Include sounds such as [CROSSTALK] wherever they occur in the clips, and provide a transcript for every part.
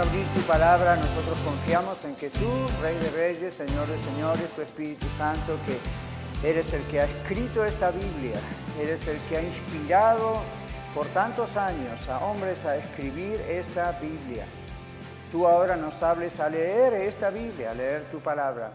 abrir tu palabra nosotros confiamos en que tú, Rey de Reyes, Señor de Señores, tu Espíritu Santo, que eres el que ha escrito esta Biblia, eres el que ha inspirado por tantos años a hombres a escribir esta Biblia. Tú ahora nos hables a leer esta Biblia, a leer tu palabra.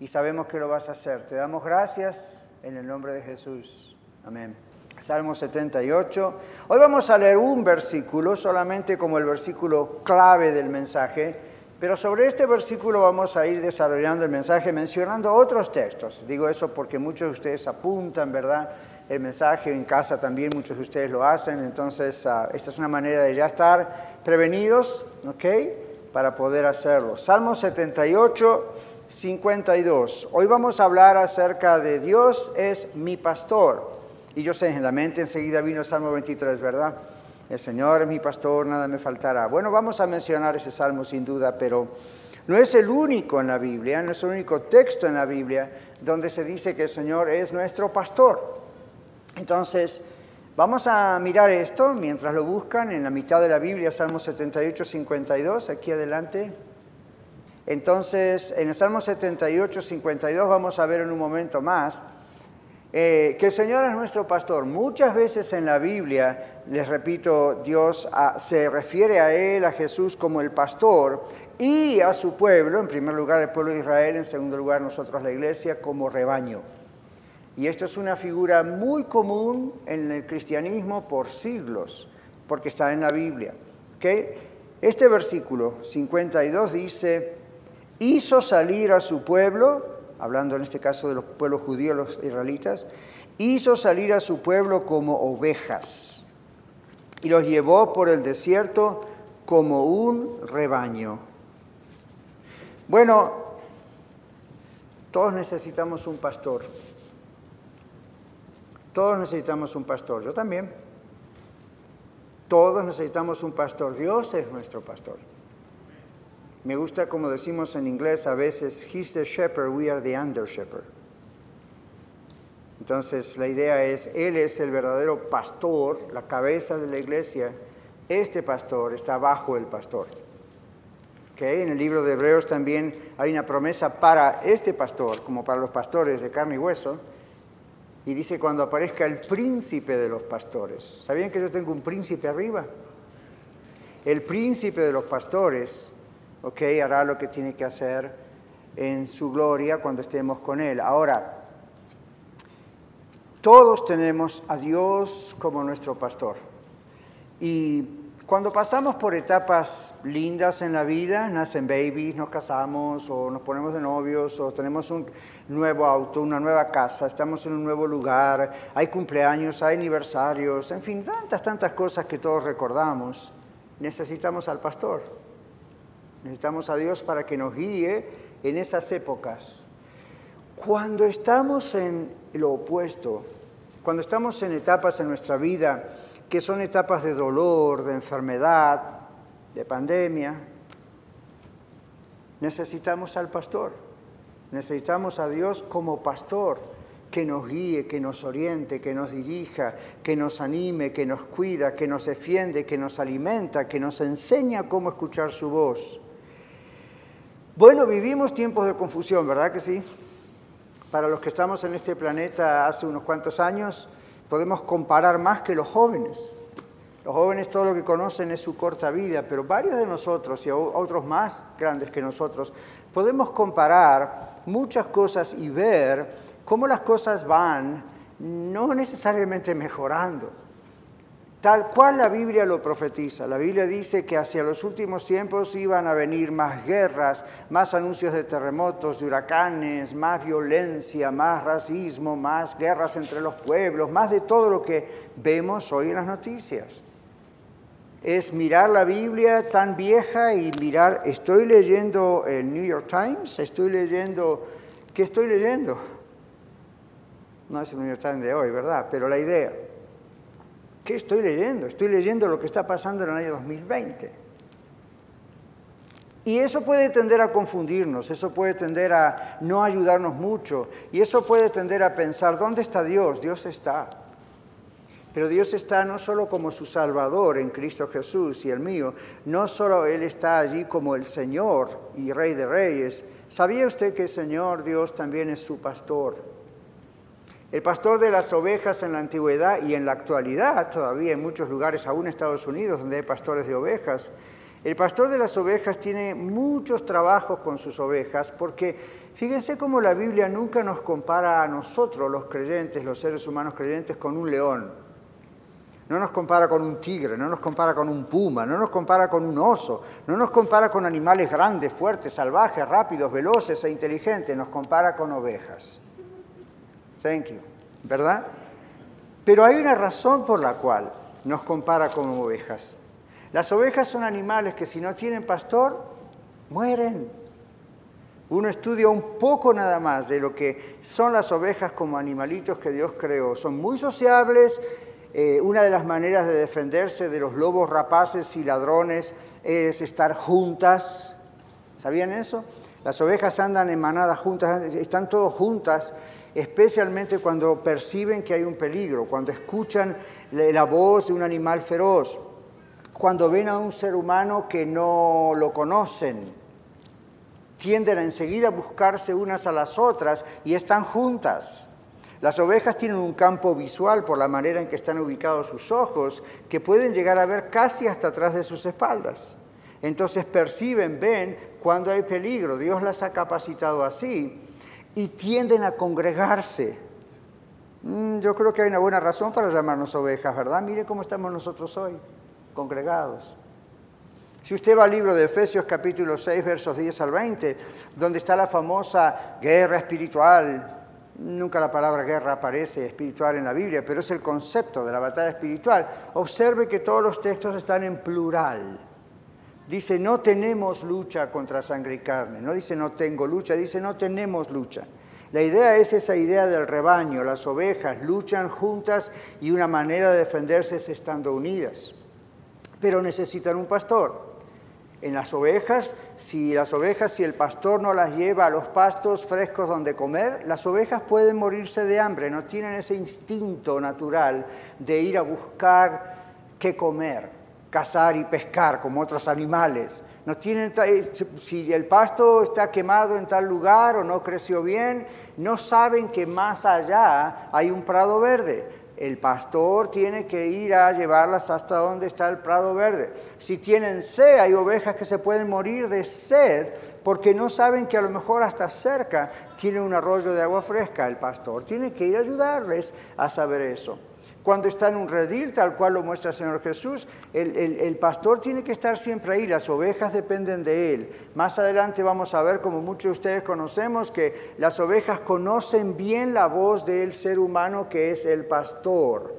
Y sabemos que lo vas a hacer. Te damos gracias en el nombre de Jesús. Amén. Salmo 78. Hoy vamos a leer un versículo, solamente como el versículo clave del mensaje, pero sobre este versículo vamos a ir desarrollando el mensaje mencionando otros textos. Digo eso porque muchos de ustedes apuntan, ¿verdad? El mensaje en casa también, muchos de ustedes lo hacen, entonces ah, esta es una manera de ya estar prevenidos, ¿ok? Para poder hacerlo. Salmo 78, 52. Hoy vamos a hablar acerca de Dios es mi pastor. Y yo sé, en la mente enseguida vino el Salmo 23, ¿verdad? El Señor es mi pastor, nada me faltará. Bueno, vamos a mencionar ese salmo sin duda, pero no es el único en la Biblia, no es el único texto en la Biblia donde se dice que el Señor es nuestro pastor. Entonces, vamos a mirar esto mientras lo buscan en la mitad de la Biblia, Salmo 78, 52, aquí adelante. Entonces, en el Salmo 78, 52 vamos a ver en un momento más eh, que el Señor es nuestro pastor. Muchas veces en la Biblia, les repito, Dios ah, se refiere a Él, a Jesús, como el pastor y a su pueblo, en primer lugar el pueblo de Israel, en segundo lugar nosotros la iglesia, como rebaño. Y esto es una figura muy común en el cristianismo por siglos, porque está en la Biblia. Este versículo 52 dice, hizo salir a su pueblo, hablando en este caso de los pueblos judíos, los israelitas, hizo salir a su pueblo como ovejas y los llevó por el desierto como un rebaño. Bueno, todos necesitamos un pastor. Todos necesitamos un pastor. Yo también. Todos necesitamos un pastor. Dios es nuestro pastor. Me gusta como decimos en inglés a veces, He's the shepherd, we are the under shepherd. Entonces la idea es, Él es el verdadero pastor, la cabeza de la iglesia. Este pastor está bajo el pastor. ¿Okay? En el libro de Hebreos también hay una promesa para este pastor, como para los pastores de carne y hueso. Y dice cuando aparezca el príncipe de los pastores. ¿Sabían que yo tengo un príncipe arriba? El príncipe de los pastores ¿ok? Hará lo que tiene que hacer en su gloria cuando estemos con Él. Ahora, todos tenemos a Dios como nuestro pastor. Y cuando pasamos por etapas lindas en la vida, nacen babies, nos casamos o nos ponemos de novios o tenemos un nuevo auto, una nueva casa, estamos en un nuevo lugar, hay cumpleaños, hay aniversarios, en fin, tantas, tantas cosas que todos recordamos, necesitamos al pastor. Necesitamos a Dios para que nos guíe en esas épocas. Cuando estamos en lo opuesto, cuando estamos en etapas en nuestra vida que son etapas de dolor, de enfermedad, de pandemia, necesitamos al pastor, necesitamos a Dios como pastor que nos guíe, que nos oriente, que nos dirija, que nos anime, que nos cuida, que nos defiende, que nos alimenta, que nos enseña cómo escuchar su voz. Bueno, vivimos tiempos de confusión, ¿verdad que sí? Para los que estamos en este planeta hace unos cuantos años, podemos comparar más que los jóvenes. Los jóvenes todo lo que conocen es su corta vida, pero varios de nosotros y otros más grandes que nosotros, podemos comparar muchas cosas y ver cómo las cosas van no necesariamente mejorando, tal cual la Biblia lo profetiza. La Biblia dice que hacia los últimos tiempos iban a venir más guerras, más anuncios de terremotos, de huracanes, más violencia, más racismo, más guerras entre los pueblos, más de todo lo que vemos hoy en las noticias. Es mirar la Biblia tan vieja y mirar, estoy leyendo el New York Times, estoy leyendo ¿Qué estoy leyendo? No es el New York de hoy, ¿verdad? Pero la idea. ¿Qué estoy leyendo? Estoy leyendo lo que está pasando en el año 2020. Y eso puede tender a confundirnos, eso puede tender a no ayudarnos mucho, y eso puede tender a pensar, ¿dónde está Dios? Dios está. Pero Dios está no solo como su Salvador en Cristo Jesús y el mío, no solo Él está allí como el Señor y Rey de Reyes. ¿Sabía usted que el Señor Dios también es su pastor? El pastor de las ovejas en la antigüedad y en la actualidad, todavía en muchos lugares, aún en Estados Unidos, donde hay pastores de ovejas, el pastor de las ovejas tiene muchos trabajos con sus ovejas porque fíjense cómo la Biblia nunca nos compara a nosotros, los creyentes, los seres humanos creyentes, con un león. No nos compara con un tigre, no nos compara con un puma, no nos compara con un oso, no nos compara con animales grandes, fuertes, salvajes, rápidos, veloces e inteligentes, nos compara con ovejas. Thank you. ¿Verdad? Pero hay una razón por la cual nos compara con ovejas. Las ovejas son animales que si no tienen pastor, mueren. Uno estudia un poco nada más de lo que son las ovejas como animalitos que Dios creó. Son muy sociables. Eh, una de las maneras de defenderse de los lobos rapaces y ladrones es estar juntas. ¿Sabían eso? Las ovejas andan en manadas juntas, están todas juntas, especialmente cuando perciben que hay un peligro, cuando escuchan la voz de un animal feroz cuando ven a un ser humano que no lo conocen. Tienden enseguida a buscarse unas a las otras y están juntas. Las ovejas tienen un campo visual por la manera en que están ubicados sus ojos, que pueden llegar a ver casi hasta atrás de sus espaldas. Entonces perciben, ven cuando hay peligro. Dios las ha capacitado así y tienden a congregarse. Mm, yo creo que hay una buena razón para llamarnos ovejas, ¿verdad? Mire cómo estamos nosotros hoy congregados. Si usted va al libro de Efesios capítulo 6, versos 10 al 20, donde está la famosa guerra espiritual, nunca la palabra guerra aparece espiritual en la Biblia, pero es el concepto de la batalla espiritual, observe que todos los textos están en plural. Dice, no tenemos lucha contra sangre y carne, no dice no tengo lucha, dice no tenemos lucha. La idea es esa idea del rebaño, las ovejas luchan juntas y una manera de defenderse es estando unidas. Pero necesitan un pastor. En las ovejas, si las ovejas, si el pastor no las lleva a los pastos frescos donde comer, las ovejas pueden morirse de hambre, no tienen ese instinto natural de ir a buscar qué comer, cazar y pescar como otros animales. No tienen, eh, si el pasto está quemado en tal lugar o no creció bien, no saben que más allá hay un prado verde el pastor tiene que ir a llevarlas hasta donde está el prado verde. Si tienen sed, hay ovejas que se pueden morir de sed porque no saben que a lo mejor hasta cerca tiene un arroyo de agua fresca. El pastor tiene que ir a ayudarles a saber eso. Cuando está en un redil, tal cual lo muestra el Señor Jesús, el, pastor tiene que estar siempre ahí, las ovejas dependen de él. Más adelante vamos a ver, como muchos de ustedes conocemos, que las ovejas conocen bien la voz del ser humano que es el pastor.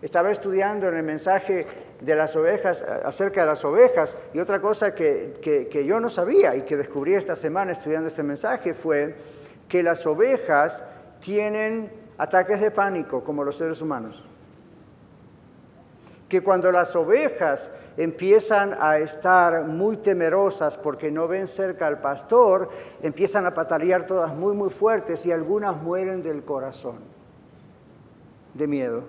Estaba estudiando en el mensaje de las ovejas, acerca de las ovejas, y otra cosa que, que yo no sabía y que descubrí esta semana estudiando este mensaje fue que las ovejas tienen ataques de pánico como los seres humanos. Que cuando las ovejas empiezan a estar muy temerosas porque no ven cerca al pastor, empiezan a patalear todas muy, muy fuertes y algunas mueren del corazón, de miedo.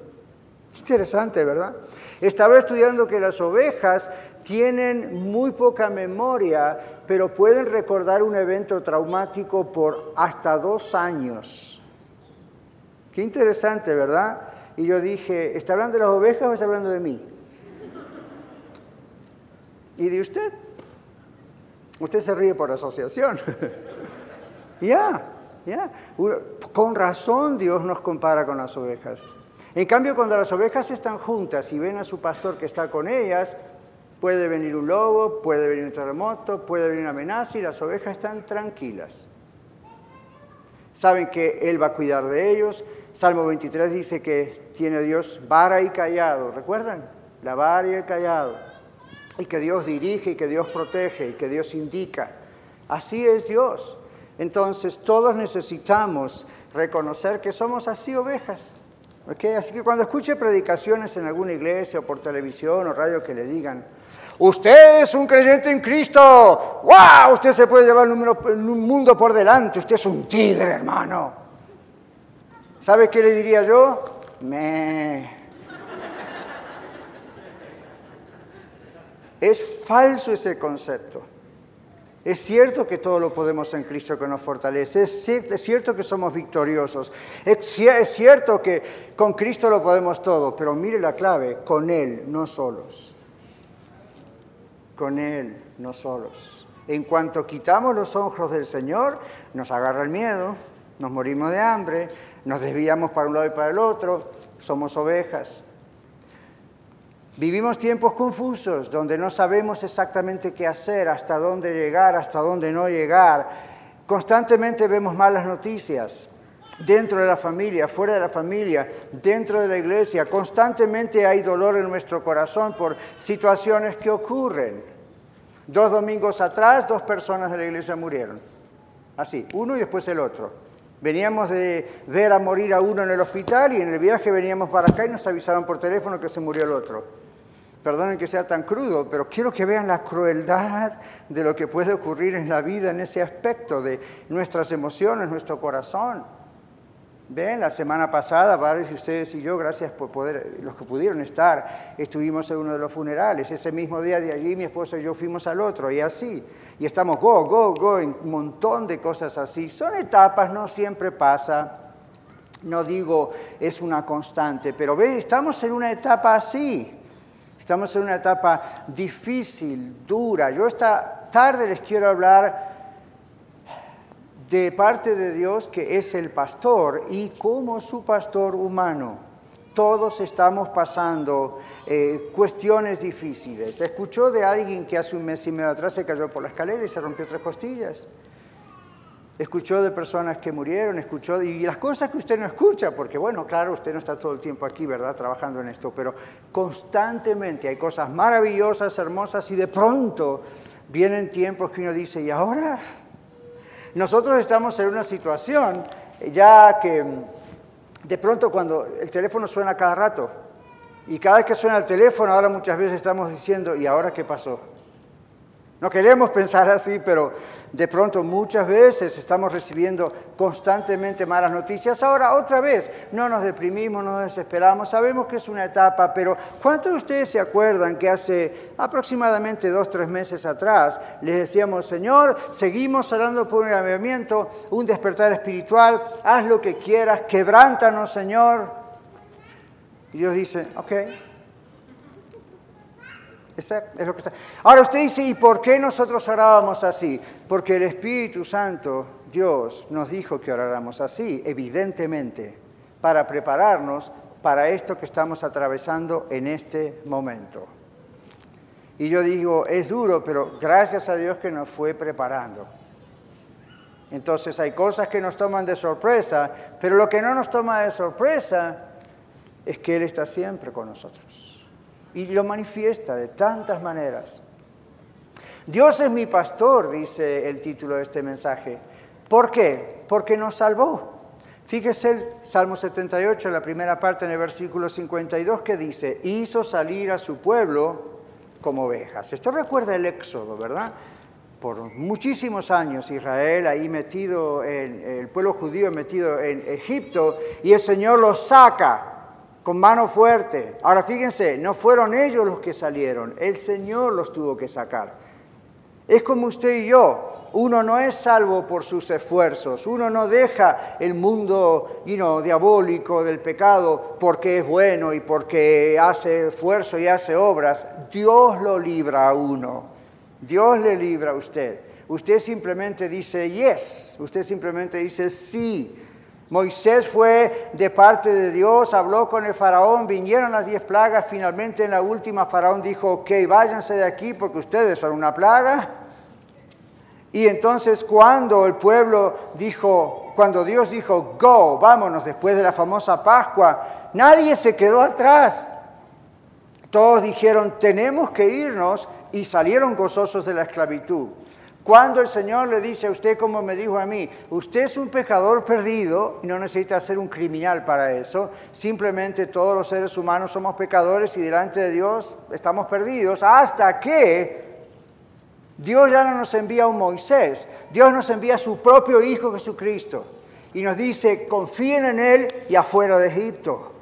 Interesante, ¿verdad? Estaba estudiando que las ovejas tienen muy poca memoria, pero pueden recordar un evento traumático por hasta dos años Qué interesante, ¿verdad? Y yo dije, ¿está hablando de las ovejas o está hablando de mí? ¿Y de usted? Usted se ríe por asociación. [LAUGHS] Ya, ya. Con razón Dios nos compara con las ovejas. En cambio, cuando las ovejas están juntas y ven a su pastor que está con ellas, puede venir un lobo, puede venir un terremoto, puede venir una amenaza y las ovejas están tranquilas. Saben que Él va a cuidar de ellos, Salmo 23 dice que tiene Dios vara y callado, ¿recuerdan? La vara y el callado. Y que Dios dirige y que Dios protege y que Dios indica. Así es Dios. Entonces todos necesitamos reconocer que somos así ovejas. Así que cuando escuche predicaciones en alguna iglesia o por televisión o radio que le digan, usted es un creyente en Cristo, ¡wow! Usted se puede llevar el mundo por delante, usted es un tigre, hermano. ¿Sabe qué le diría yo? Me. Es falso ese concepto. Es cierto que todo lo podemos en Cristo que nos fortalece, es cierto que somos victoriosos, es cierto que con Cristo lo podemos todo, pero mire la clave, con Él, no solos. Con Él, no solos. En cuanto quitamos los ojos del Señor, nos agarra el miedo, nos morimos de hambre, nos desviamos para un lado y para el otro, somos ovejas. Vivimos tiempos confusos donde no sabemos exactamente qué hacer, hasta dónde llegar, hasta dónde no llegar. Constantemente vemos malas noticias dentro de la familia, fuera de la familia, dentro de la iglesia. Constantemente hay dolor en nuestro corazón por situaciones que ocurren. Dos domingos atrás, dos personas de la iglesia murieron. Así, uno y después el otro. Veníamos de ver a morir a uno en el hospital y en el viaje veníamos para acá y nos avisaron por teléfono que se murió el otro perdonen que sea tan crudo, pero quiero que vean la crueldad de lo que puede ocurrir en la vida en ese aspecto de nuestras emociones, nuestro corazón. Ven, la semana pasada, varios de ustedes y yo, gracias por poder, los que pudieron estar, estuvimos en uno de los funerales. Ese mismo día de allí, mi esposo y yo fuimos al otro, y así. Y estamos go, go, go, en un montón de cosas así. Son etapas, no siempre pasa. No digo es una constante, pero ve, estamos en una etapa así. Estamos en una etapa difícil, dura. Yo esta tarde les quiero hablar de parte de Dios que es el pastor y como su pastor humano. Todos estamos pasando eh, cuestiones difíciles. Escuchó de alguien que hace un mes y medio atrás se cayó por la escalera y se rompió tres costillas escuchó de personas que murieron, escuchó y las cosas que usted no escucha, porque bueno, claro, usted no está todo el tiempo aquí, ¿verdad?, trabajando en esto, pero constantemente hay cosas maravillosas, hermosas y de pronto vienen tiempos que uno dice, ¿y ahora? Nosotros estamos en una situación ya que de pronto cuando el teléfono suena cada rato y cada vez que suena el teléfono, ahora muchas veces estamos diciendo, ¿y ahora qué pasó? No queremos pensar así, pero de pronto muchas veces estamos recibiendo constantemente malas noticias. Ahora, otra vez, no nos deprimimos, no nos desesperamos, sabemos que es una etapa, pero ¿cuántos de ustedes se acuerdan que hace aproximadamente dos, tres meses atrás les decíamos, Señor, seguimos orando por un avivamiento, un despertar espiritual, haz lo que quieras, quebrántanos, Señor? Y Dios dice, ok, Ahora usted dice, ¿y por qué nosotros orábamos así? Porque el Espíritu Santo, Dios, nos dijo que oráramos así, evidentemente, para prepararnos para esto que estamos atravesando en este momento. Y yo digo, es duro, pero gracias a Dios que nos fue preparando. Entonces hay cosas que nos toman de sorpresa, pero lo que no nos toma de sorpresa es que Él está siempre con nosotros y lo manifiesta de tantas maneras. Dios es mi pastor, dice el título de este mensaje. ¿Por qué? Porque nos salvó. Fíjese el Salmo 78, la primera parte en el versículo 52 que dice, hizo salir a su pueblo como ovejas. Esto recuerda el Éxodo, ¿verdad? Por muchísimos años Israel ahí metido, en, el pueblo judío metido en Egipto y el Señor los saca con mano fuerte. Ahora fíjense, no fueron ellos los que salieron, el Señor los tuvo que sacar. Es como usted y yo, uno no es salvo por sus esfuerzos, uno no deja el mundo diabólico del pecado porque es bueno y porque hace esfuerzo y hace obras. Dios lo libra a uno, Dios le libra a usted. Usted simplemente dice yes, usted simplemente dice sí. Moisés fue de parte de Dios, habló con el faraón, vinieron las diez plagas, finalmente en la última faraón dijo, ok, váyanse de aquí porque ustedes son una plaga. Y entonces cuando el pueblo dijo, cuando Dios dijo, go, vámonos, después de la famosa Pascua, nadie se quedó atrás. Todos dijeron, tenemos que irnos y salieron gozosos de la esclavitud. Cuando el Señor le dice a usted, como me dijo a mí, usted es un pecador perdido y no necesita ser un criminal para eso, simplemente todos los seres humanos somos pecadores y delante de Dios estamos perdidos hasta que Dios ya no nos envía a un Moisés, Dios nos envía a su propio Hijo Jesucristo y nos dice, confíen en Él y afuera de Egipto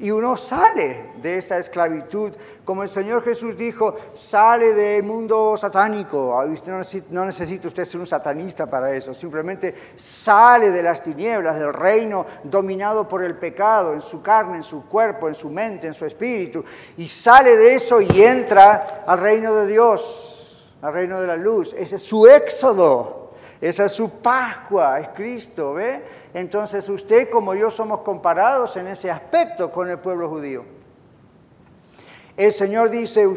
y uno sale de esa esclavitud. Como el Señor Jesús dijo, sale del mundo satánico. Usted no necesita, usted ser un satanista para eso. Simplemente sale de las tinieblas, del reino dominado por el pecado, en su carne, en su cuerpo, en su mente, en su espíritu. Y sale de eso y entra al reino de Dios, al reino de la luz. Ese es su éxodo. Esa es su Pascua, es Cristo, ¿ve? Entonces usted como yo somos comparados en ese aspecto con el pueblo judío. El Señor dice,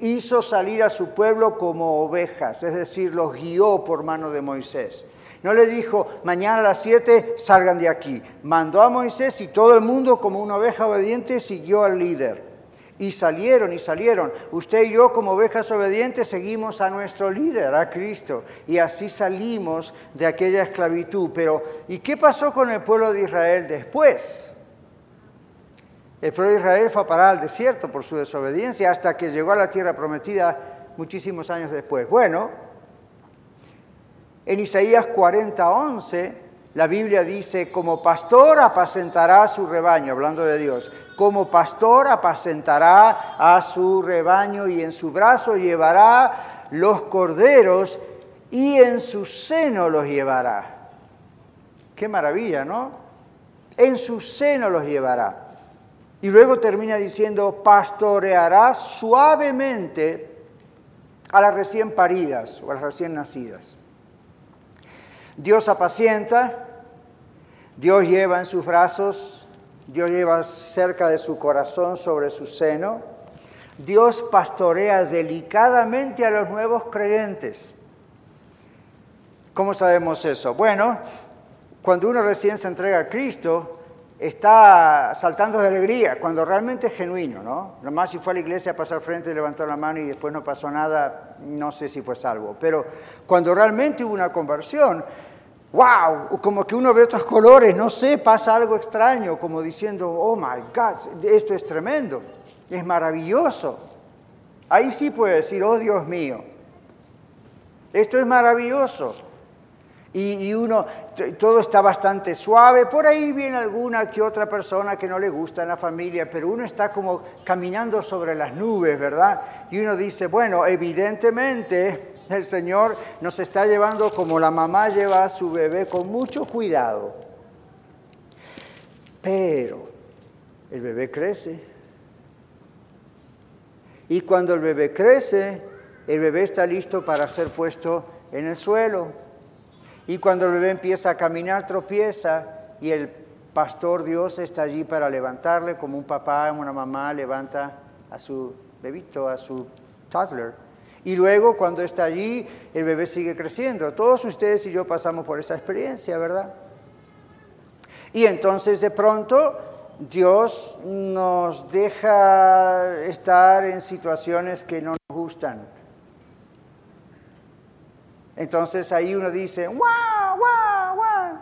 hizo salir a su pueblo como ovejas, es decir, los guió por mano de Moisés. No le dijo, mañana a las siete salgan de aquí. Mandó a Moisés y todo el mundo como una oveja obediente siguió al líder. Y salieron y salieron. Usted y yo como ovejas obedientes seguimos a nuestro líder, a Cristo. Y así salimos de aquella esclavitud. Pero ¿y qué pasó con el pueblo de Israel después? El pueblo de Israel fue a parar al desierto por su desobediencia hasta que llegó a la tierra prometida muchísimos años después. Bueno, en Isaías 40, 11 la Biblia dice, como pastor apacentará su rebaño, hablando de Dios, como pastor apacentará a su rebaño y en su brazo llevará los corderos y en su seno los llevará. Qué maravilla, ¿no? En su seno los llevará. Y luego termina diciendo, pastoreará suavemente a las recién paridas o a las recién nacidas. Dios apacienta, Dios lleva en sus brazos, Dios lleva cerca de su corazón, sobre su seno. Dios pastorea delicadamente a los nuevos creyentes. ¿Cómo sabemos eso? Bueno, cuando uno recién se entrega a Cristo, está saltando de alegría, cuando realmente es genuino, ¿no? Nomás si fue a la iglesia a pasar frente, levantó la mano y después no pasó nada, no sé si fue salvo. Pero cuando realmente hubo una conversión, wow, como que uno ve otros colores, no sé, pasa algo extraño, como diciendo, oh my God, esto es tremendo, es maravilloso. Ahí sí puede decir, oh Dios mío, esto es maravilloso. Y, uno, todo está bastante suave, por ahí viene alguna que otra persona que no le gusta en la familia, pero uno está como caminando sobre las nubes, ¿verdad? Y uno dice, bueno, evidentemente el Señor nos está llevando como la mamá lleva a su bebé con mucho cuidado. Pero el bebé crece. Y cuando el bebé crece, el bebé está listo para ser puesto en el suelo. Y cuando el bebé empieza a caminar, tropieza y el pastor Dios está allí para levantarle, como un papá una mamá levanta a su bebito, a su toddler. Y luego cuando está allí, el bebé sigue creciendo. Todos ustedes y yo pasamos por esa experiencia, ¿verdad? Y entonces de pronto Dios nos deja estar en situaciones que no nos gustan. Entonces ahí uno dice, ¡guau, guau, guau!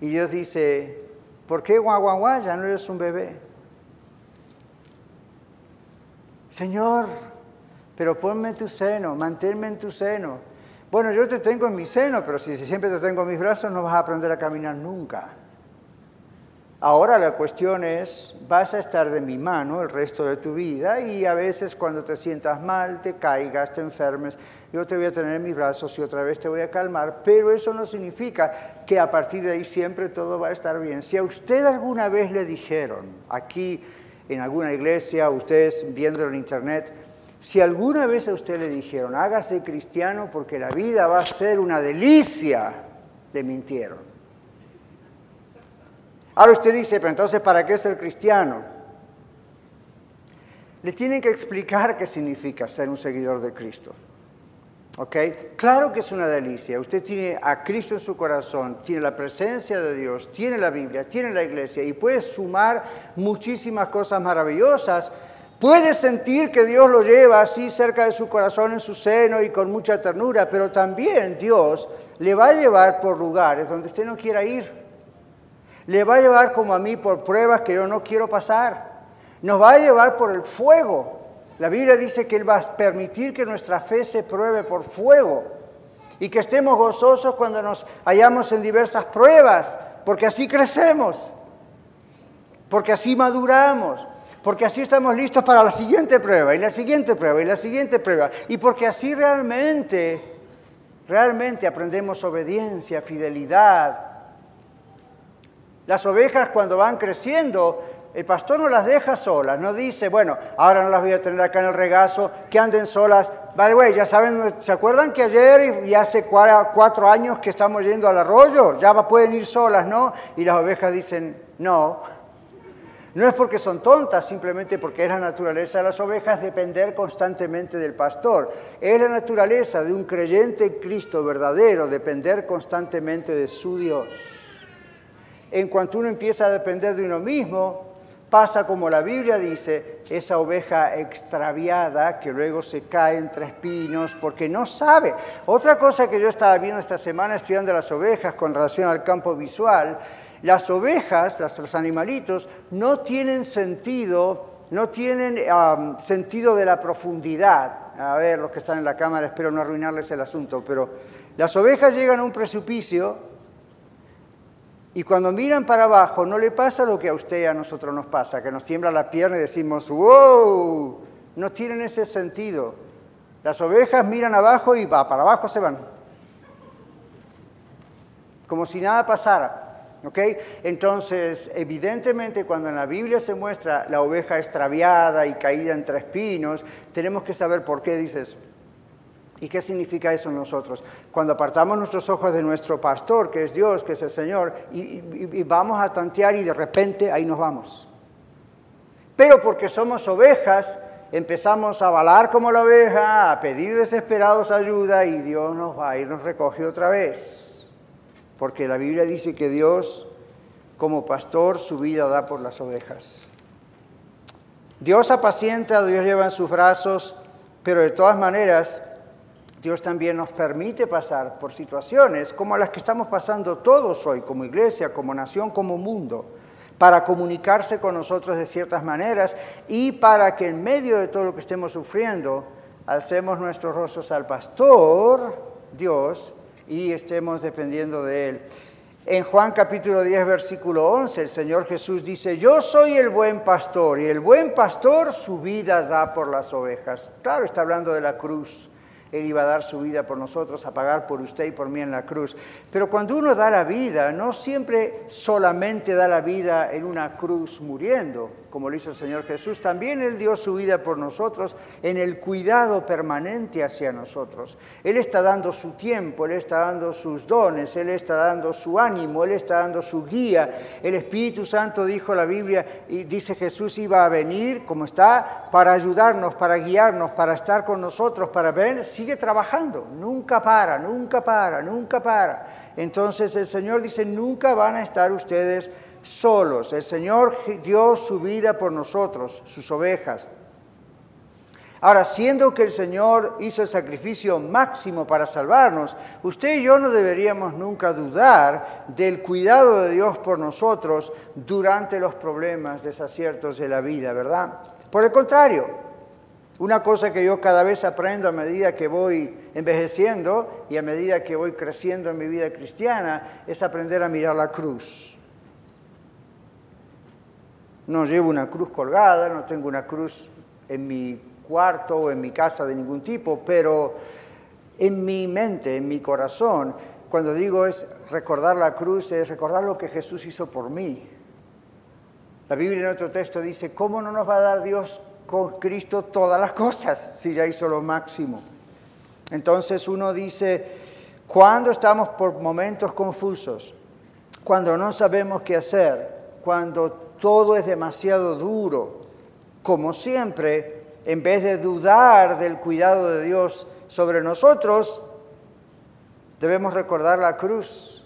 Y Dios dice, ¿por qué guau, guau, guau? Ya no eres un bebé. Señor, pero ponme en tu seno, manténme en tu seno. Bueno, yo te tengo en mi seno, pero si siempre te tengo en mis brazos no vas a aprender a caminar nunca. Ahora la cuestión es, vas a estar de mi mano el resto de tu vida y a veces cuando te sientas mal, te caigas, te enfermes, yo te voy a tener en mis brazos y otra vez te voy a calmar, pero eso no significa que a partir de ahí siempre todo va a estar bien. Si a usted alguna vez le dijeron, aquí en alguna iglesia, ustedes viéndolo en internet, si alguna vez a usted le dijeron, hágase cristiano porque la vida va a ser una delicia, le mintieron. Ahora usted dice, pero entonces, ¿para qué ser cristiano? Le tienen que explicar qué significa ser un seguidor de Cristo. ¿Ok? Claro que es una delicia. Usted tiene a Cristo en su corazón, tiene la presencia de Dios, tiene la Biblia, tiene la iglesia y puede sumar muchísimas cosas maravillosas Puede sentir que Dios lo lleva así cerca de su corazón, en su seno y con mucha ternura, pero también Dios le va a llevar por lugares donde usted no quiera ir. Le va a llevar como a mí por pruebas que yo no quiero pasar. Nos va a llevar por el fuego. La Biblia dice que Él va a permitir que nuestra fe se pruebe por fuego y que estemos gozosos cuando nos hallamos en diversas pruebas, porque así crecemos, porque así maduramos, porque así estamos listos para la siguiente prueba y la siguiente prueba y la siguiente prueba. Y porque así realmente, realmente aprendemos obediencia, fidelidad. Las ovejas cuando van creciendo, el pastor no las deja solas, no dice, bueno, ahora no las voy a tener acá en el regazo, que anden solas. By the way, ya saben, ¿se acuerdan que ayer y hace cuatro años que estamos yendo al arroyo? Ya pueden ir solas, ¿no? Y las ovejas dicen, no, no es porque son tontas, simplemente porque es la naturaleza de las ovejas depender constantemente del pastor. Es la naturaleza de un creyente en Cristo verdadero depender constantemente de su Dios. En cuanto uno empieza a depender de uno mismo, pasa como la Biblia dice, esa oveja extraviada que luego se cae entre espinos porque no sabe. Otra cosa que yo estaba viendo esta semana estudiando las ovejas con relación al campo visual, las ovejas, los animalitos, no tienen sentido, no tienen sentido de la profundidad. A ver, los que están en la cámara, espero no arruinarles el asunto, pero las ovejas llegan a un precipicio y cuando miran para abajo no le pasa lo que a usted y a nosotros nos pasa, que nos tiembla la pierna y decimos, wow, no tienen ese sentido. Las ovejas miran abajo y va, para abajo se van. Como si nada pasara. Entonces, evidentemente, cuando en la Biblia se muestra la oveja extraviada y caída entre espinos, tenemos que saber por qué dice eso. ¿Y qué significa eso en nosotros? Cuando apartamos nuestros ojos de nuestro pastor, que es Dios, que es el Señor, y, vamos a tantear y de repente ahí nos vamos. Pero porque somos ovejas, empezamos a balar como la oveja, a pedir desesperados ayuda y Dios nos va a ir, nos recoge otra vez porque la Biblia dice que Dios, como pastor, su vida da por las ovejas. Dios apacienta, Dios lleva en sus brazos, pero de todas maneras, Dios también nos permite pasar por situaciones como las que estamos pasando todos hoy, como iglesia, como nación, como mundo, para comunicarse con nosotros de ciertas maneras y para que en medio de todo lo que estemos sufriendo, alcemos nuestros rostros al pastor, Dios, y estemos dependiendo de Él. En Juan capítulo 10, versículo 11, el Señor Jesús dice, yo soy el buen pastor y el buen pastor su vida da por las ovejas. Claro, está hablando de la cruz. Él iba a dar su vida por nosotros, a pagar por usted y por mí en la cruz. Pero cuando uno da la vida, no siempre solamente da la vida en una cruz muriendo como lo hizo el Señor Jesús, también Él dio su vida por nosotros en el cuidado permanente hacia nosotros. Él está dando su tiempo, Él está dando sus dones, Él está dando su ánimo, Él está dando su guía. El Espíritu Santo dijo la Biblia y dice Jesús iba a venir como está para ayudarnos, para guiarnos, para estar con nosotros, para ver, sigue trabajando, nunca para, nunca para, nunca para. Entonces el Señor dice, nunca van a estar ustedes solos. El Señor dio su vida por nosotros, sus ovejas. Ahora, siendo que el Señor hizo el sacrificio máximo para salvarnos, usted y yo no deberíamos nunca dudar del cuidado de Dios por nosotros durante los problemas, desaciertos de la vida, ¿verdad? Por el contrario, una cosa que yo cada vez aprendo a medida que voy envejeciendo y a medida que voy creciendo en mi vida cristiana es aprender a mirar la cruz. No llevo una cruz colgada, no tengo una cruz en mi cuarto o en mi casa de ningún tipo, pero en mi mente, en mi corazón, cuando digo es recordar la cruz, es recordar lo que Jesús hizo por mí. La Biblia en otro texto dice, ¿cómo no nos va a dar Dios con Cristo todas las cosas si ya hizo lo máximo? Entonces uno dice, cuando estamos por momentos confusos, cuando no sabemos qué hacer, cuando todo es demasiado duro. Como siempre, en vez de dudar del cuidado de Dios sobre nosotros, debemos recordar la cruz,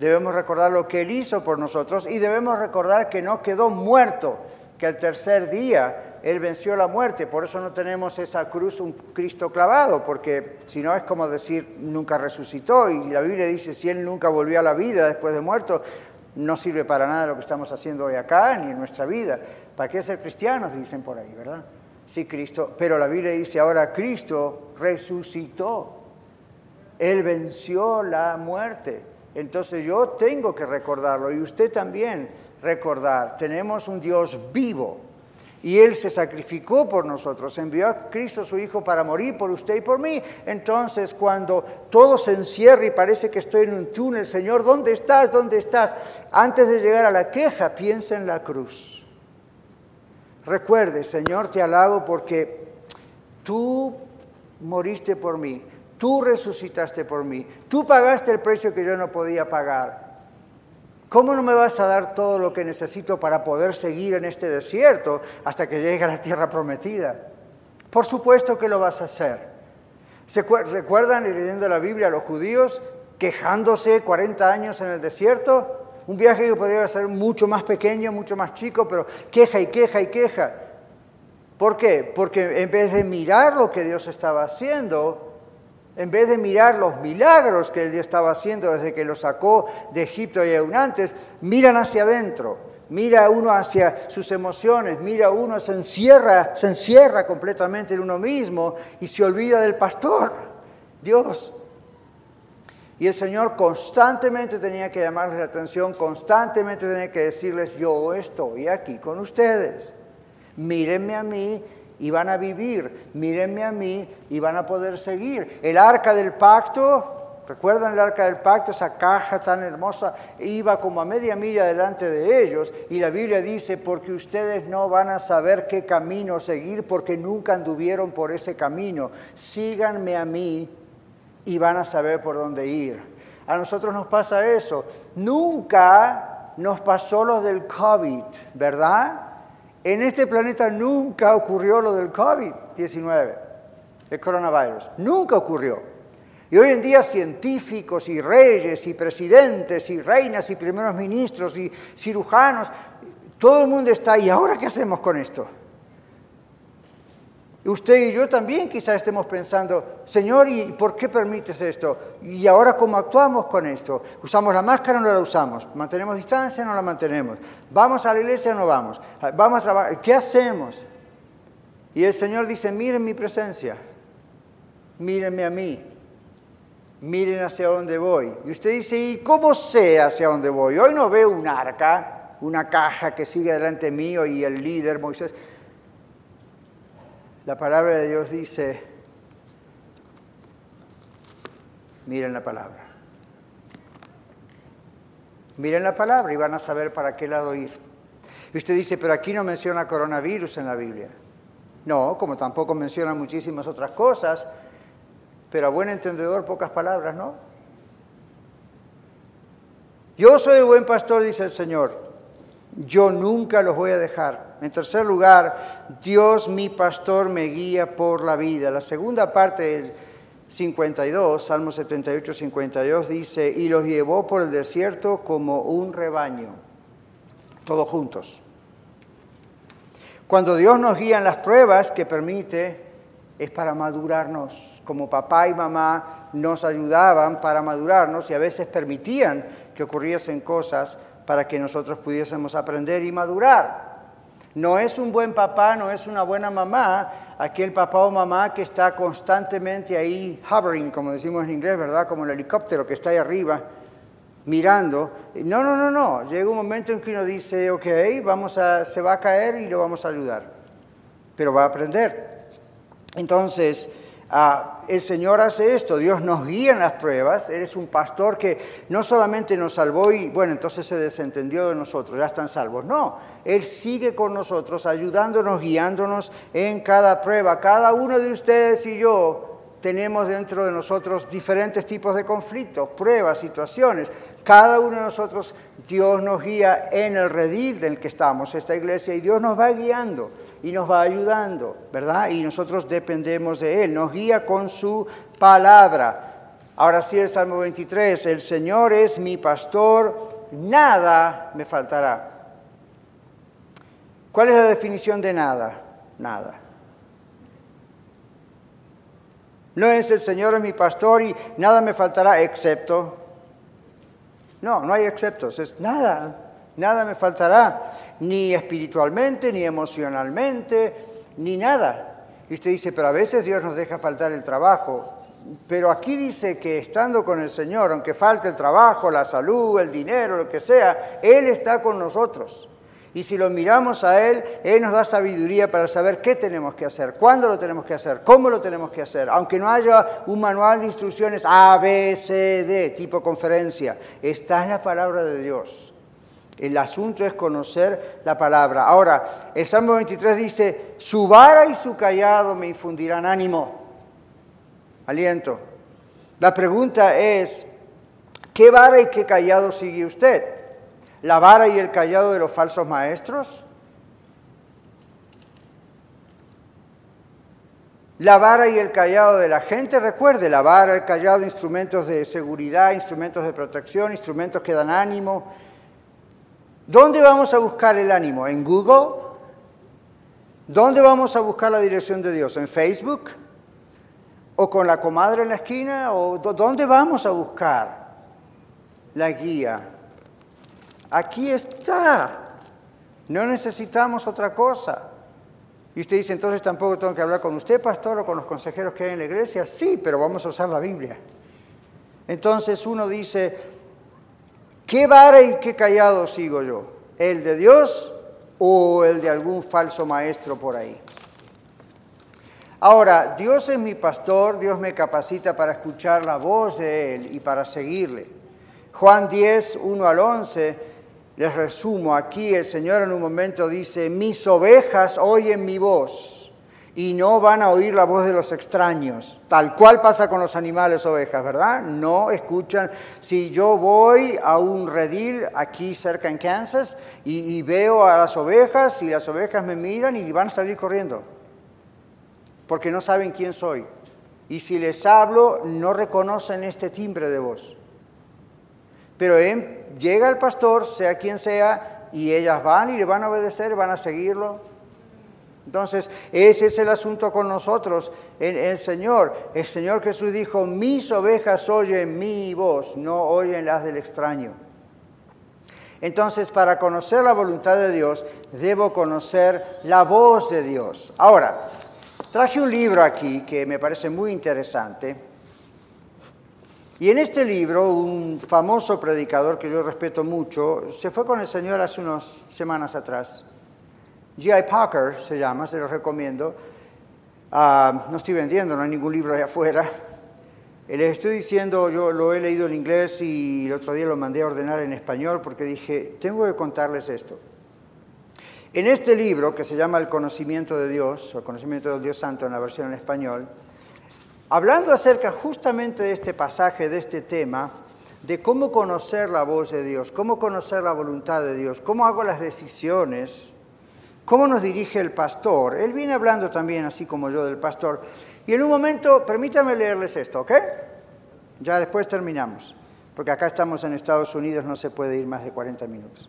debemos recordar lo que Él hizo por nosotros y debemos recordar que no quedó muerto, que el tercer día Él venció la muerte, por eso no tenemos esa cruz, un Cristo clavado, porque si no es como decir nunca resucitó y la Biblia dice si Él nunca volvió a la vida después de muerto, no sirve para nada lo que estamos haciendo hoy acá ni en nuestra vida. ¿Para qué ser cristianos? Dicen por ahí, ¿verdad? Sí, Cristo, pero la Biblia dice ahora Cristo resucitó, Él venció la muerte. Entonces yo tengo que recordarlo y usted también recordar, tenemos un Dios vivo y Él se sacrificó por nosotros, envió a Cristo su Hijo para morir por usted y por mí. Entonces, cuando todo se encierra y parece que estoy en un túnel, Señor, ¿dónde estás? ¿Dónde estás? Antes de llegar a la queja, piensa en la cruz. Recuerde, Señor, te alabo porque tú moriste por mí, tú resucitaste por mí, tú pagaste el precio que yo no podía pagar. ¿Cómo no me vas a dar todo lo que necesito para poder seguir en este desierto hasta que llegue a la tierra prometida? Por supuesto que lo vas a hacer. ¿Se recuerdan leyendo la Biblia a los judíos quejándose 40 años en el desierto? Un viaje que podría ser mucho más pequeño, mucho más chico, pero queja y queja y queja. ¿Por qué? Porque en vez de mirar lo que Dios estaba haciendo, en vez de mirar los milagros que él estaba haciendo desde que lo sacó de Egipto y aún antes, miran hacia adentro. Mira uno hacia sus emociones, mira uno, se encierra, se encierra completamente en uno mismo y se olvida del pastor, Dios. Y el Señor constantemente tenía que llamarles la atención, constantemente tenía que decirles, yo estoy aquí con ustedes. Mírenme a mí y van a vivir. Mírenme a mí y van a poder seguir. El arca del pacto, ¿recuerdan el arca del pacto? Esa caja tan hermosa iba como a media milla delante de ellos y la Biblia dice, porque ustedes no van a saber qué camino seguir porque nunca anduvieron por ese camino. Síganme a mí y van a saber por dónde ir. A nosotros nos pasa eso. Nunca nos pasó lo del COVID, ¿verdad? En este planeta nunca ocurrió lo del COVID-19, el coronavirus. Nunca ocurrió. Y hoy en día científicos y reyes y presidentes y reinas y primeros ministros y cirujanos, todo el mundo está, ¿y ahora qué hacemos con esto? Usted y yo también quizás estemos pensando, Señor, ¿y por qué permites esto? ¿Y ahora cómo actuamos con esto? ¿Usamos la máscara o no la usamos? ¿Mantenemos distancia o no la mantenemos? ¿Vamos a la iglesia o no vamos? ¿Vamos a trabajar? ¿Qué hacemos? Y el Señor dice, miren mi presencia, mírenme a mí, miren hacia dónde voy. Y usted dice, ¿y cómo sé hacia dónde voy? Hoy no veo un arca, una caja que sigue delante mío y el líder Moisés. La palabra de Dios dice, miren la palabra. Miren la palabra y van a saber para qué lado ir. Y usted dice, pero aquí no menciona coronavirus en la Biblia. No, como tampoco menciona muchísimas otras cosas, pero a buen entendedor pocas palabras, ¿no? Yo soy el buen pastor, dice el Señor yo nunca los voy a dejar. En tercer lugar, Dios mi pastor me guía por la vida. La segunda parte del 52, Salmo 78, 52 dice, y los llevó por el desierto como un rebaño, todos juntos. Cuando Dios nos guía en las pruebas que permite, es para madurarnos. Como papá y mamá nos ayudaban para madurarnos y a veces permitían que ocurriesen cosas para que nosotros pudiésemos aprender y madurar. No es un buen papá, no es una buena mamá, aquel papá o mamá que está constantemente ahí hovering, como decimos en inglés, ¿verdad? Como el helicóptero que está ahí arriba mirando. No, no, no, no. Llega un momento en que uno dice, ok, vamos a, se va a caer y lo vamos a ayudar, pero va a aprender. Entonces, Ah, el Señor hace esto, Dios nos guía en las pruebas, eres un pastor que no solamente nos salvó y bueno, entonces se desentendió de nosotros, ya están salvos, no, Él sigue con nosotros, ayudándonos, guiándonos en cada prueba. Cada uno de ustedes y yo tenemos dentro de nosotros diferentes tipos de conflictos, pruebas, situaciones. Cada uno de nosotros, Dios nos guía en el redil del que estamos, esta iglesia, y Dios nos va guiando y nos va ayudando, ¿verdad? Y nosotros dependemos de Él, nos guía con su palabra. Ahora sí, el Salmo 23, el Señor es mi pastor, nada me faltará. ¿Cuál es la definición de nada? nada. No es el Señor es mi pastor y nada me faltará excepto. No, no hay exceptos, es nada, nada me faltará, ni espiritualmente, ni emocionalmente, ni nada. Y usted dice, pero a veces Dios nos deja faltar el trabajo. Pero aquí dice que estando con el Señor, aunque falte el trabajo, la salud, el dinero, lo que sea, Él está con nosotros. Y si lo miramos a Él, Él nos da sabiduría para saber qué tenemos que hacer, cuándo lo tenemos que hacer, cómo lo tenemos que hacer. Aunque no haya un manual de instrucciones A, B, C, D, tipo conferencia, está en la palabra de Dios. El asunto es conocer la palabra. Ahora, el Salmo 23 dice, su vara y su callado me infundirán ánimo, aliento. La pregunta es, ¿qué vara y qué callado sigue usted? la vara y el callado de los falsos maestros? La vara y el callado de la gente, recuerde, la vara, el callado, instrumentos de seguridad, instrumentos de protección, instrumentos que dan ánimo. ¿Dónde vamos a buscar el ánimo? ¿En Google? ¿Dónde vamos a buscar la dirección de Dios? ¿En Facebook? ¿O con la comadre en la esquina? ¿O dónde vamos a buscar la guía? Aquí está. No necesitamos otra cosa. Y usted dice, entonces tampoco tengo que hablar con usted, pastor, o con los consejeros que hay en la iglesia. Sí, pero vamos a usar la Biblia. Entonces uno dice, ¿qué vara y qué callado sigo yo? ¿El de Dios o el de algún falso maestro por ahí? Ahora, Dios es mi pastor, Dios me capacita para escuchar la voz de Él y para seguirle. Juan 10, 1 al 11 les resumo, aquí el Señor en un momento dice, mis ovejas oyen mi voz y no van a oír la voz de los extraños. Tal cual pasa con los animales ovejas, ¿verdad? No escuchan. Si yo voy a un redil aquí cerca en Kansas y, veo a las ovejas y las ovejas me miran y van a salir corriendo, porque no saben quién soy. Y si les hablo, no reconocen este timbre de voz. Pero llega el pastor, sea quien sea, y ellas van y le van a obedecer, van a seguirlo. Entonces, ese es el asunto con nosotros, el, el, Señor. El Señor Jesús dijo, mis ovejas oyen mi voz, no oyen las del extraño. Entonces, para conocer la voluntad de Dios, debo conocer la voz de Dios. Ahora, traje un libro aquí que me parece muy interesante. Y en este libro, un famoso predicador que yo respeto mucho, se fue con el Señor hace unas semanas atrás. G.I. Parker se llama, se lo recomiendo. Ah, no estoy vendiendo, no hay ningún libro de afuera. Les estoy diciendo, yo lo he leído en inglés y el otro día lo mandé a ordenar en español porque dije, tengo que contarles esto. En este libro, que se llama El conocimiento de Dios, o El conocimiento del Dios Santo en la versión en español, Hablando acerca justamente de este pasaje, de este tema, de cómo conocer la voz de Dios, cómo conocer la voluntad de Dios, cómo hago las decisiones, cómo nos dirige el pastor. Él viene hablando también, así como yo, del pastor. Y en un momento, permítame leerles esto, ¿ok? Ya después terminamos, porque acá estamos en Estados Unidos, no se puede ir más de 40 minutos.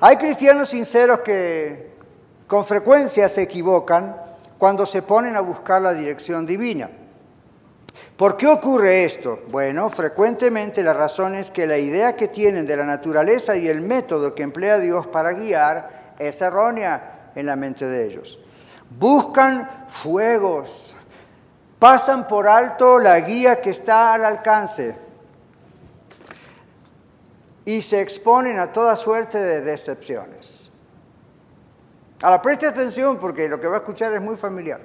Hay cristianos sinceros que con frecuencia se equivocan cuando se ponen a buscar la dirección divina. ¿Por qué ocurre esto? Bueno, frecuentemente la razón es que la idea que tienen de la naturaleza y el método que emplea Dios para guiar es errónea en la mente de ellos. Buscan fuegos, pasan por alto la guía que está al alcance y se exponen a toda suerte de decepciones. Ahora preste atención porque lo que va a escuchar es muy familiar.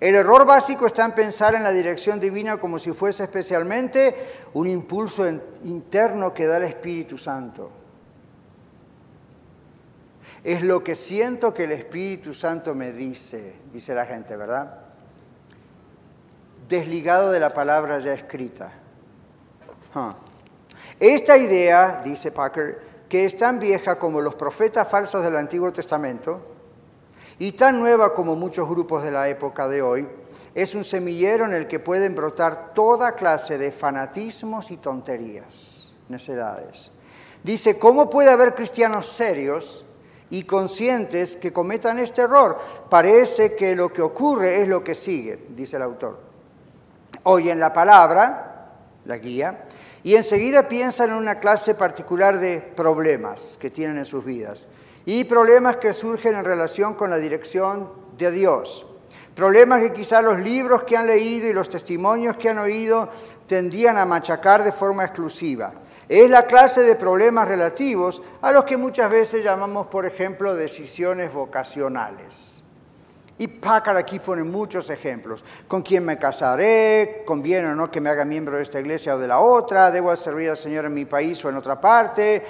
El error básico está en pensar en la dirección divina como si fuese especialmente un impulso interno que da el Espíritu Santo. Es lo que siento que el Espíritu Santo me dice, dice la gente, ¿verdad? Desligado de la palabra ya escrita. Esta idea, dice Packer, que es tan vieja como los profetas falsos del Antiguo Testamento, y tan nueva como muchos grupos de la época de hoy, es un semillero en el que pueden brotar toda clase de fanatismos y tonterías, necedades. Dice, ¿cómo puede haber cristianos serios y conscientes que cometan este error. Parece que lo que ocurre es lo que sigue, dice el autor. Oyen la palabra, la guía, y enseguida piensan en una clase particular de problemas que tienen en sus vidas y problemas que surgen en relación con la dirección de Dios. Problemas que quizá los libros que han leído y los testimonios que han oído tendían a machacar de forma exclusiva. Es la clase de problemas relativos a los que muchas veces llamamos, por ejemplo, decisiones vocacionales. Y Packard aquí pone muchos ejemplos. ¿Con quién me casaré? ¿Conviene o no que me haga miembro de esta iglesia o de la otra? ¿Debo servir al Señor en mi país o en otra parte?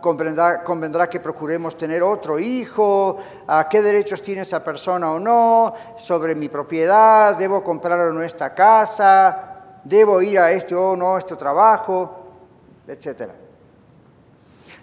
¿convendrá, ¿Convendrá que procuremos tener otro hijo? ¿Qué derechos tiene esa persona o no? ¿Sobre mi propiedad? ¿Debo comprar o no esta casa? ¿Debo ir a este o no este trabajo? Etcétera.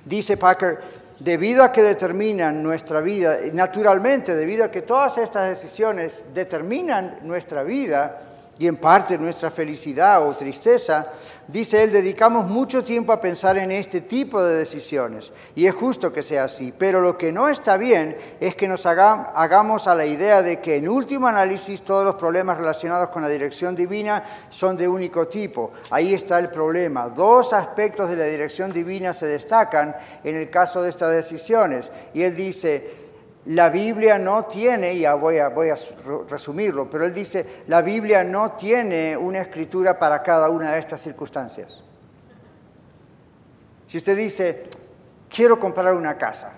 Dice Packer, debido a que determinan nuestra vida, naturalmente, debido a que todas estas decisiones determinan nuestra vida, y en parte nuestra felicidad o tristeza, dice él, dedicamos mucho tiempo a pensar en este tipo de decisiones. Y es justo que sea así. Pero lo que no está bien es que nos hagamos a la idea de que en último análisis todos los problemas relacionados con la dirección divina son de único tipo. Ahí está el problema. Dos aspectos de la dirección divina se destacan en el caso de estas decisiones. Y él dice, la Biblia no tiene, y ya voy a, voy a resumirlo, pero él dice, la Biblia no tiene una escritura para cada una de estas circunstancias. Si usted dice, quiero comprar una casa,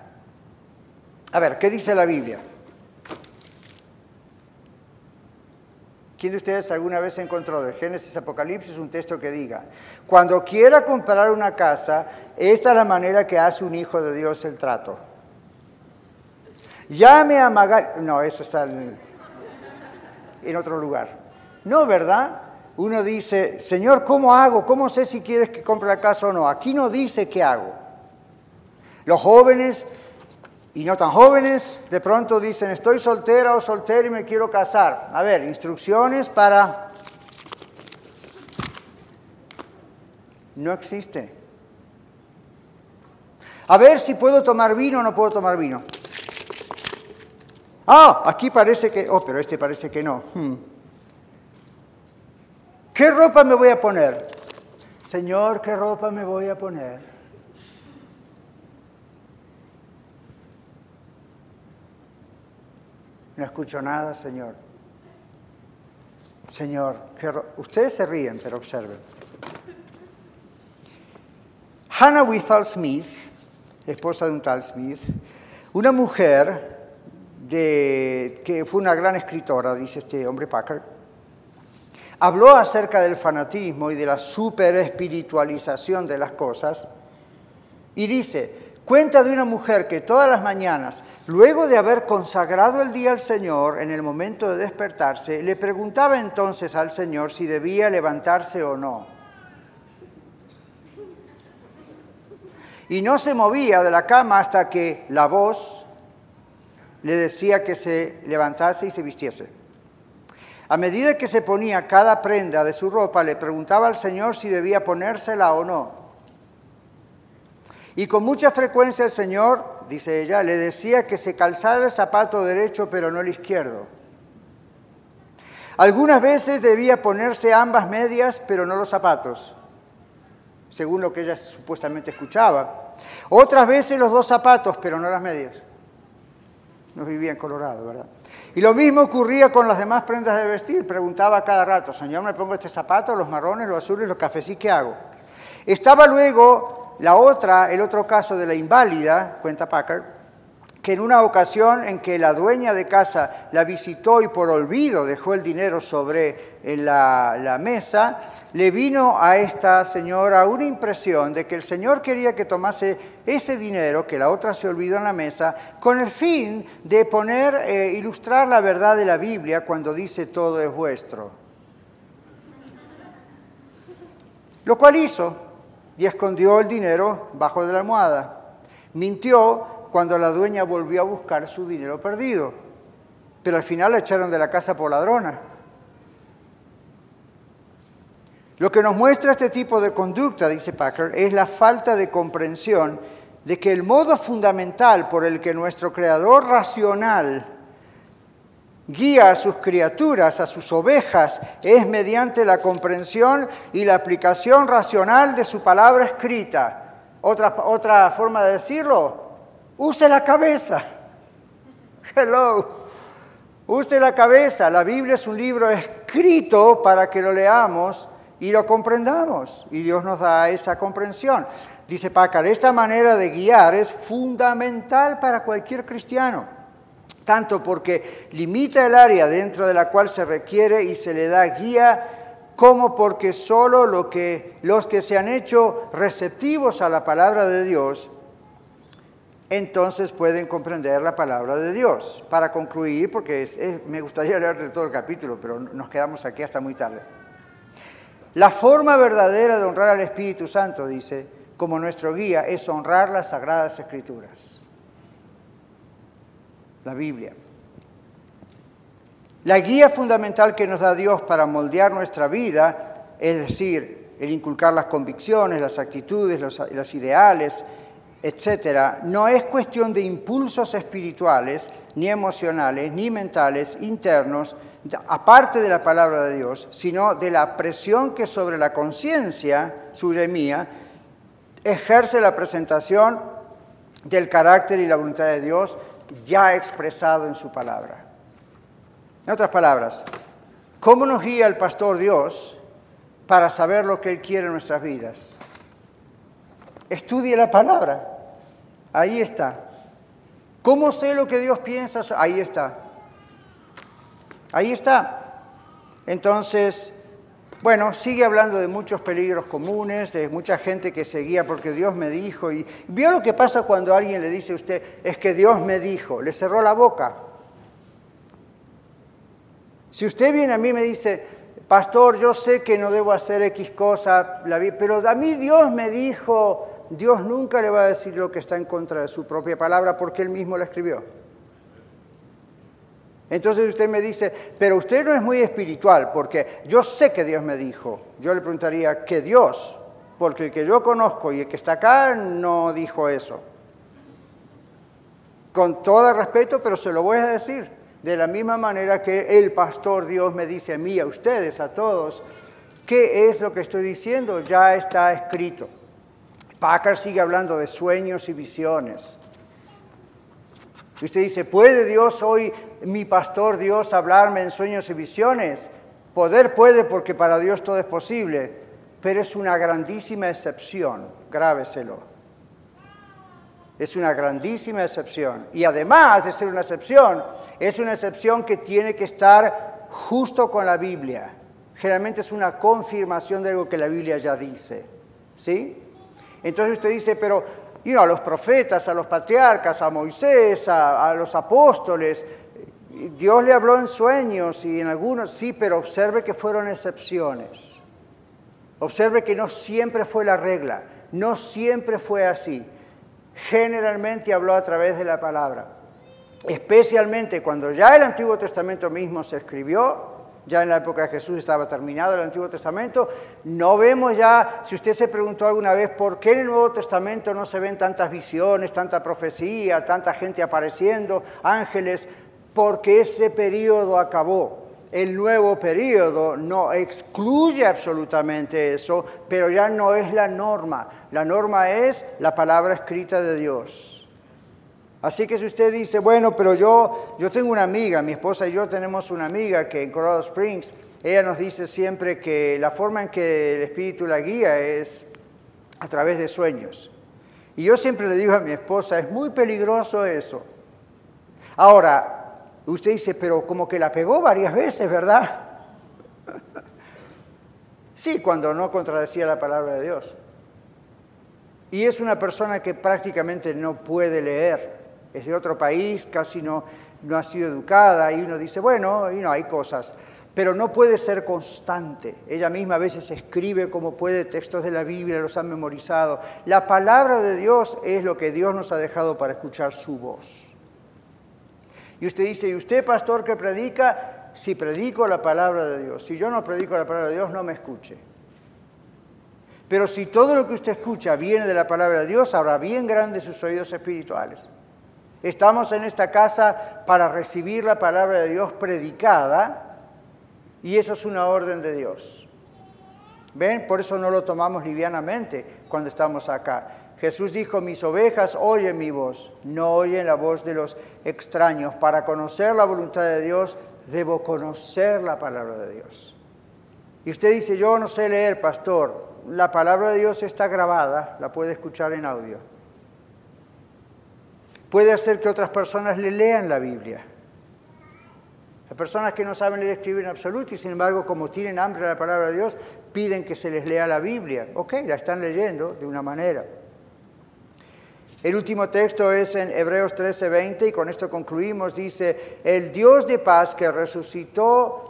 a ver, ¿qué dice la Biblia? ¿Quién de ustedes alguna vez encontró de Génesis Apocalipsis un texto que diga, cuando quiera comprar una casa, esta es la manera que hace un hijo de Dios el trato? Llame a Magal. No, eso está en, otro lugar. No, ¿verdad? Uno dice, Señor, ¿cómo hago? ¿Cómo sé si quieres que compre la casa o no? Aquí no dice qué hago. Los jóvenes y no tan jóvenes de pronto dicen, estoy soltera o soltero y me quiero casar. A ver, instrucciones para... No existe. A ver si puedo tomar vino o no puedo tomar vino. Ah, aquí parece que, oh, pero este parece que no. Hmm. ¿Qué ropa me voy a poner? Señor, ¿qué ropa me voy a poner? No escucho nada, Señor. Señor, ustedes se ríen, pero observen. Hannah Withal Smith, esposa de un tal Smith, una mujer que fue una gran escritora, dice este hombre Packard, habló acerca del fanatismo y de la superespiritualización de las cosas y dice, cuenta de una mujer que todas las mañanas, luego de haber consagrado el día al Señor en el momento de despertarse, le preguntaba entonces al Señor si debía levantarse o no. Y no se movía de la cama hasta que la voz le decía que se levantase y se vistiese. A medida que se ponía cada prenda de su ropa, le preguntaba al Señor si debía ponérsela o no. Y con mucha frecuencia el Señor, dice ella, le decía que se calzara el zapato derecho pero no el izquierdo. Algunas veces debía ponerse ambas medias pero no los zapatos, según lo que ella supuestamente escuchaba. Otras veces los dos zapatos pero no las medias no vivía en Colorado, ¿verdad? Y lo mismo ocurría con las demás prendas de vestir. Preguntaba cada rato, Señor, ¿me pongo este zapato, los marrones, los azules, los cafés, qué hago? Estaba luego la otra, el otro caso de la inválida, cuenta Packard, que en una ocasión en que la dueña de casa la visitó y por olvido dejó el dinero sobre la, la mesa, le vino a esta señora una impresión de que el Señor quería que tomase ese dinero que la otra se olvidó en la mesa con el fin de poner, eh, ilustrar la verdad de la Biblia cuando dice todo es vuestro. Lo cual hizo y escondió el dinero bajo de la almohada. Mintió cuando la dueña volvió a buscar su dinero perdido, pero al final la echaron de la casa por ladrona. Lo que nos muestra este tipo de conducta, dice Packer, es la falta de comprensión de que el modo fundamental por el que nuestro creador racional guía a sus criaturas, a sus ovejas, es mediante la comprensión y la aplicación racional de su palabra escrita. Otra, otra forma de decirlo, use la cabeza. Hello. Use la cabeza. La Biblia es un libro escrito para que lo leamos y lo comprendamos. Y Dios nos da esa comprensión. Dice Packard, esta manera de guiar es fundamental para cualquier cristiano, tanto porque limita el área dentro de la cual se requiere y se le da guía, como porque solo lo que, los que se han hecho receptivos a la palabra de Dios, entonces pueden comprender la palabra de Dios. Para concluir, porque me gustaría leer todo el capítulo, pero nos quedamos aquí hasta muy tarde. La forma verdadera de honrar al Espíritu Santo, dice, como nuestro guía es honrar las sagradas escrituras, la Biblia. La guía fundamental que nos da Dios para moldear nuestra vida, es decir, el inculcar las convicciones, las actitudes, los, ideales, etcétera, no es cuestión de impulsos espirituales, ni emocionales, ni mentales, internos, aparte de la palabra de Dios, sino de la presión que sobre la conciencia y mía ejerce la presentación del carácter y la voluntad de Dios ya expresado en su palabra. En otras palabras, ¿cómo nos guía el pastor Dios para saber lo que Él quiere en nuestras vidas? Estudie la palabra. Ahí está. ¿Cómo sé lo que Dios piensa? Ahí está. Ahí está. Entonces, bueno, sigue hablando de muchos peligros comunes, de mucha gente que seguía porque Dios me dijo. Y vio lo que pasa cuando alguien le dice a usted, es que Dios me dijo, le cerró la boca. Si usted viene a mí y me dice, pastor, yo sé que no debo hacer X cosa, pero a mí Dios me dijo, Dios nunca le va a decir lo que está en contra de su propia palabra porque él mismo la escribió. Entonces usted me dice, pero usted no es muy espiritual, porque yo sé que Dios me dijo. Yo le preguntaría, ¿qué Dios? Porque el que yo conozco y el que está acá no dijo eso. Con todo respeto, pero se lo voy a decir. De la misma manera que el pastor Dios me dice a mí, a ustedes, a todos, ¿qué es lo que estoy diciendo? Ya está escrito. Packard sigue hablando de sueños y visiones. Y usted dice, ¿puede Dios hoy, mi pastor Dios, hablarme en sueños y visiones? Poder puede porque para Dios todo es posible, pero es una grandísima excepción, grábeselo. Es una grandísima excepción. Y además de ser una excepción, es una excepción que tiene que estar justo con la Biblia. Generalmente es una confirmación de algo que la Biblia ya dice. ¿Sí? Entonces usted dice, pero y a los profetas, a los patriarcas, a Moisés, a, los apóstoles. Dios le habló en sueños y en algunos sí, pero observe que fueron excepciones. Observe que no siempre fue la regla, no siempre fue así. Generalmente habló a través de la palabra. Especialmente cuando ya el Antiguo Testamento mismo se escribió, ya en la época de Jesús estaba terminado el Antiguo Testamento. No vemos ya, si usted se preguntó alguna vez por qué en el Nuevo Testamento no se ven tantas visiones, tanta profecía, tanta gente apareciendo, ángeles, porque ese periodo acabó. El nuevo periodo no excluye absolutamente eso, pero ya no es la norma. La norma es la palabra escrita de Dios. Así que si usted dice, bueno, pero yo, yo tengo una amiga, mi esposa y yo tenemos una amiga que en Colorado Springs, ella nos dice siempre que la forma en que el Espíritu la guía es a través de sueños. Y yo siempre le digo a mi esposa, es muy peligroso eso. Ahora, usted dice, pero como que la pegó varias veces, ¿verdad? [LAUGHS] sí, cuando no contradecía la palabra de Dios. Y es una persona que prácticamente no puede leer es de otro país, casi no, no ha sido educada y uno dice, bueno, y no, hay cosas, pero no puede ser constante. Ella misma a veces escribe como puede textos de la Biblia, los ha memorizado. La palabra de Dios es lo que Dios nos ha dejado para escuchar su voz. Y usted dice, ¿y usted, pastor, que predica? Si predico la palabra de Dios. Si yo no predico la palabra de Dios, no me escuche. Pero si todo lo que usted escucha viene de la palabra de Dios, habrá bien grandes sus oídos espirituales. Estamos en esta casa para recibir la palabra de Dios predicada y eso es una orden de Dios. ¿Ven? Por eso no lo tomamos livianamente cuando estamos acá. Jesús dijo, mis ovejas oyen mi voz, no oyen la voz de los extraños. Para conocer la voluntad de Dios, debo conocer la palabra de Dios. Y usted dice, yo no sé leer, pastor la palabra de Dios está grabada, la puede escuchar en audio. Puede hacer que otras personas le lean la Biblia. Hay personas que no saben leer escribir en absoluto y sin embargo, como tienen hambre de la palabra de Dios, piden que se les lea la Biblia. Ok, la están leyendo de una manera. El último texto es en Hebreos 13:20 y con esto concluimos. Dice, el Dios de paz que resucitó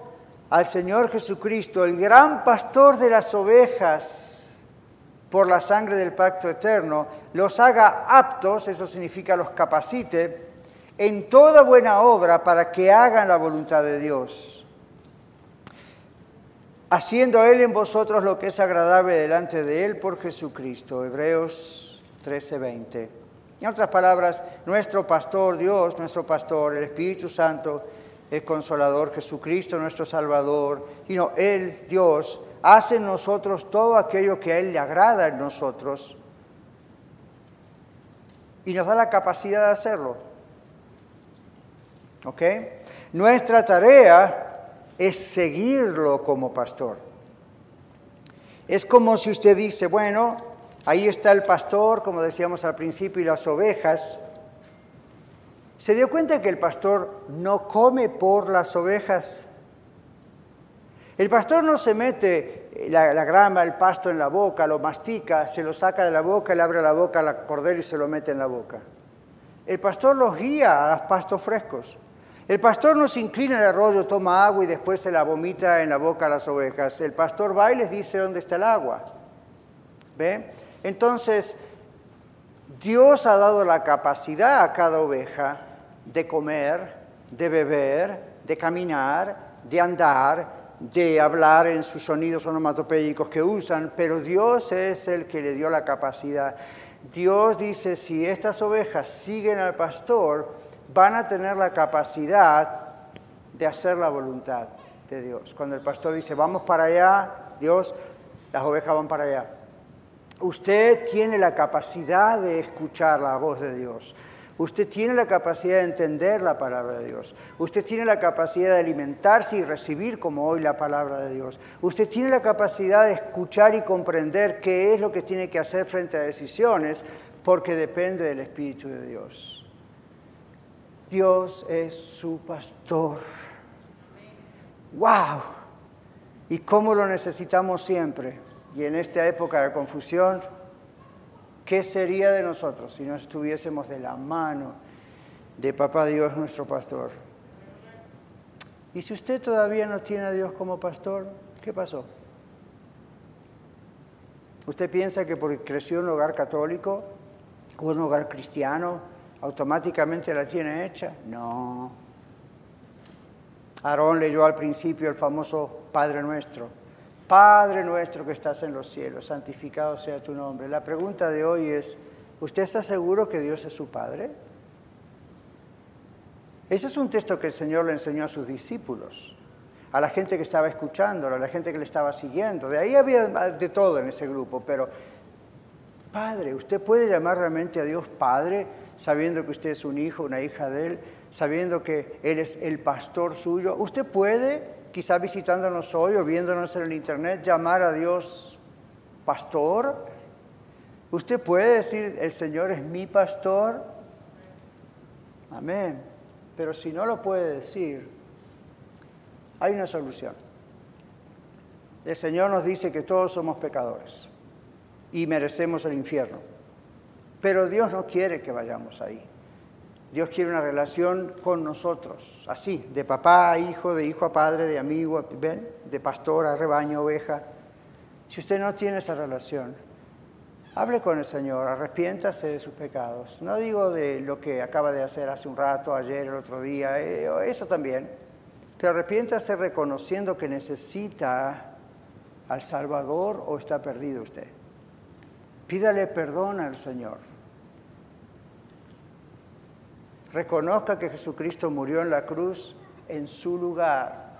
al Señor Jesucristo, el gran pastor de las ovejas, por la sangre del pacto eterno, los haga aptos, eso significa los capacite, en toda buena obra para que hagan la voluntad de Dios, haciendo Él en vosotros lo que es agradable delante de Él por Jesucristo. Hebreos 13:20. En otras palabras, nuestro pastor Dios, nuestro pastor, el Espíritu Santo, el Consolador, Jesucristo nuestro Salvador, y no, Él, Dios, hace en nosotros todo aquello que a Él le agrada en nosotros y nos da la capacidad de hacerlo. ¿Ok? Nuestra tarea es seguirlo como pastor. Es como si usted dice, bueno, ahí está el pastor, como decíamos al principio, y las ovejas, ¿Se dio cuenta que el pastor no come por las ovejas? El pastor no se mete la, grama, el pasto en la boca, lo mastica, se lo saca de la boca, le abre la boca al cordero y se lo mete en la boca. El pastor los guía a los pastos frescos. El pastor no se inclina en el arroyo, toma agua y después se la vomita en la boca a las ovejas. El pastor va y les dice dónde está el agua. ¿Ve? Entonces, Dios ha dado la capacidad a cada oveja de comer, de beber, de caminar, de andar, de hablar en sus sonidos onomatopéicos que usan, pero Dios es el que le dio la capacidad. Dios dice, si estas ovejas siguen al pastor, van a tener la capacidad de hacer la voluntad de Dios. Cuando el pastor dice, vamos para allá, Dios, las ovejas van para allá. Usted tiene la capacidad de escuchar la voz de Dios. Usted tiene la capacidad de entender la palabra de Dios. Usted tiene la capacidad de alimentarse y recibir como hoy la palabra de Dios. Usted tiene la capacidad de escuchar y comprender qué es lo que tiene que hacer frente a decisiones porque depende del Espíritu de Dios. Dios es su pastor. ¡Wow! ¿Y cómo lo necesitamos siempre? Y en esta época de confusión, ¿Qué sería de nosotros si no estuviésemos de la mano de Papá Dios nuestro pastor? Y si usted todavía no tiene a Dios como pastor, ¿qué pasó? ¿Usted piensa que porque creció en un hogar católico o un hogar cristiano, automáticamente la tiene hecha? No. Aarón leyó al principio el famoso Padre Nuestro. Padre nuestro que estás en los cielos, santificado sea tu nombre. La pregunta de hoy es, ¿usted está seguro que Dios es su Padre? Ese es un texto que el Señor le enseñó a sus discípulos, a la gente que estaba escuchándolo, a la gente que le estaba siguiendo. De ahí había de todo en ese grupo, pero Padre, ¿usted puede llamar realmente a Dios Padre sabiendo que usted es un hijo, una hija de Él, sabiendo que Él es el pastor suyo? ¿Usted puede quizá visitándonos hoy o viéndonos en el internet, llamar a Dios pastor. Usted puede decir, el Señor es mi pastor. Amén. Pero si no lo puede decir, hay una solución. El Señor nos dice que todos somos pecadores y merecemos el infierno. Pero Dios no quiere que vayamos ahí. Dios quiere una relación con nosotros, así, de papá a hijo, de hijo a padre, de amigo, ¿ven? de pastor a rebaño, oveja. Si usted no tiene esa relación, hable con el Señor, arrepiéntase de sus pecados. No digo de lo que acaba de hacer hace un rato, ayer, el otro día, eh, eso también, pero arrepiéntase reconociendo que necesita al Salvador o está perdido usted. Pídale perdón al Señor. Reconozca que Jesucristo murió en la cruz en su lugar,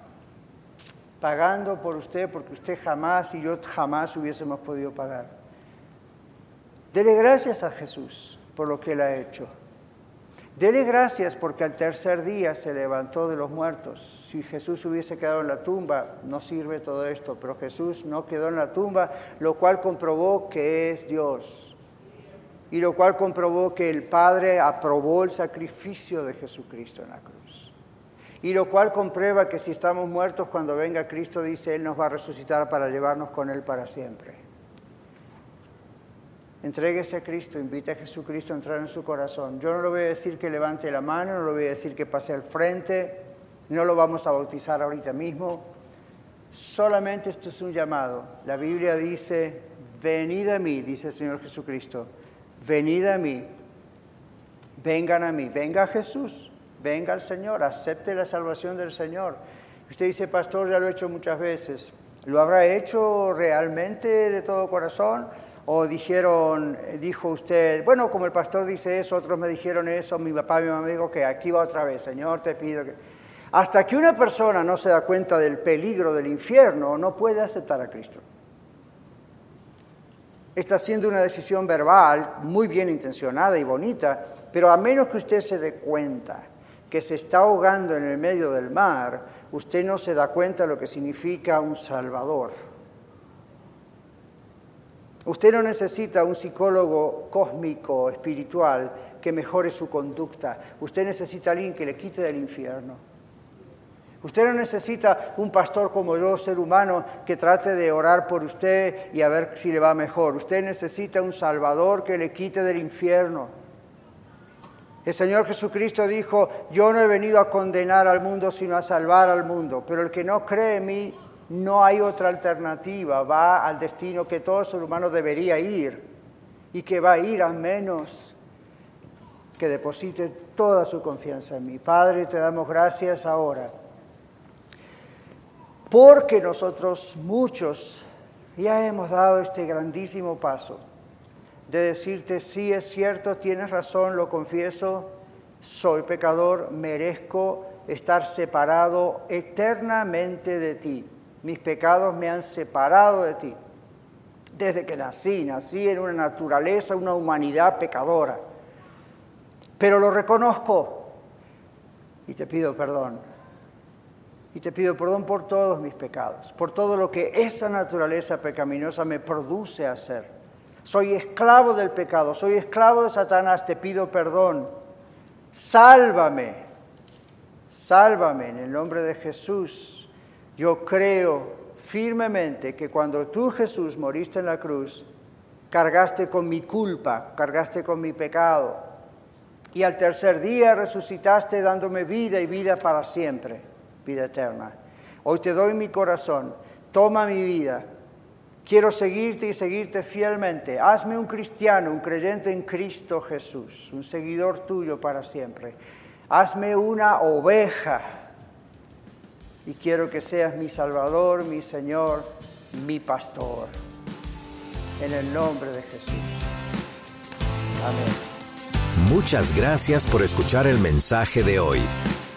pagando por usted porque usted jamás y yo jamás hubiésemos podido pagar. Dele gracias a Jesús por lo que Él ha hecho. Dele gracias porque al tercer día se levantó de los muertos. Si Jesús hubiese quedado en la tumba, no sirve todo esto, pero Jesús no quedó en la tumba, lo cual comprobó que es Dios. Y lo cual comprobó que el Padre aprobó el sacrificio de Jesucristo en la cruz. Y lo cual comprueba que si estamos muertos cuando venga Cristo, dice, Él nos va a resucitar para llevarnos con Él para siempre. Entréguese a Cristo, invite a Jesucristo a entrar en su corazón. Yo no le voy a decir que levante la mano, no le voy a decir que pase al frente, no lo vamos a bautizar ahorita mismo. Solamente esto es un llamado. La Biblia dice, venid a mí, dice el Señor Jesucristo, venid a mí, vengan a mí, venga Jesús, venga al Señor, acepte la salvación del Señor. Usted dice, pastor, ya lo he hecho muchas veces. ¿Lo habrá hecho realmente de todo corazón? o dijeron, dijo usted, bueno, como el pastor dice eso, otros me dijeron eso, mi papá mi mamá me que aquí va otra vez, Señor, te pido que... Hasta que una persona no se da cuenta del peligro del infierno, no puede aceptar a Cristo. Está haciendo una decisión verbal muy bien intencionada y bonita, pero a menos que usted se dé cuenta que se está ahogando en el medio del mar, usted no se da cuenta de lo que significa un Salvador. Usted no necesita un psicólogo cósmico, espiritual, que mejore su conducta. Usted necesita a alguien que le quite del infierno. Usted no necesita un pastor como yo, ser humano, que trate de orar por usted y a ver si le va mejor. Usted necesita un Salvador que le quite del infierno. El Señor Jesucristo dijo, yo no he venido a condenar al mundo, sino a salvar al mundo. Pero el que no cree en mí, no hay otra alternativa, va al destino que todo ser humano debería ir y que va a ir a menos que deposite toda su confianza en mí. Padre, te damos gracias ahora, porque nosotros muchos ya hemos dado este grandísimo paso de decirte, sí es cierto, tienes razón, lo confieso, soy pecador, merezco estar separado eternamente de ti. Mis pecados me han separado de ti. Desde que nací, nací en una naturaleza, una humanidad pecadora. Pero lo reconozco y te pido perdón. Y te pido perdón por todos mis pecados, por todo lo que esa naturaleza pecaminosa me produce hacer. Soy esclavo del pecado, soy esclavo de Satanás, te pido perdón. Sálvame, sálvame en el nombre de Jesús. Yo creo firmemente que cuando tú Jesús moriste en la cruz, cargaste con mi culpa, cargaste con mi pecado, y al tercer día resucitaste dándome vida y vida para siempre, vida eterna. Hoy te doy mi corazón, toma mi vida. Quiero seguirte y seguirte fielmente. Hazme un cristiano, un creyente en Cristo Jesús, un seguidor tuyo para siempre. Hazme una oveja y quiero que seas mi Salvador, mi Señor, mi Pastor. En el nombre de Jesús. Amén. Muchas gracias por escuchar el mensaje de hoy.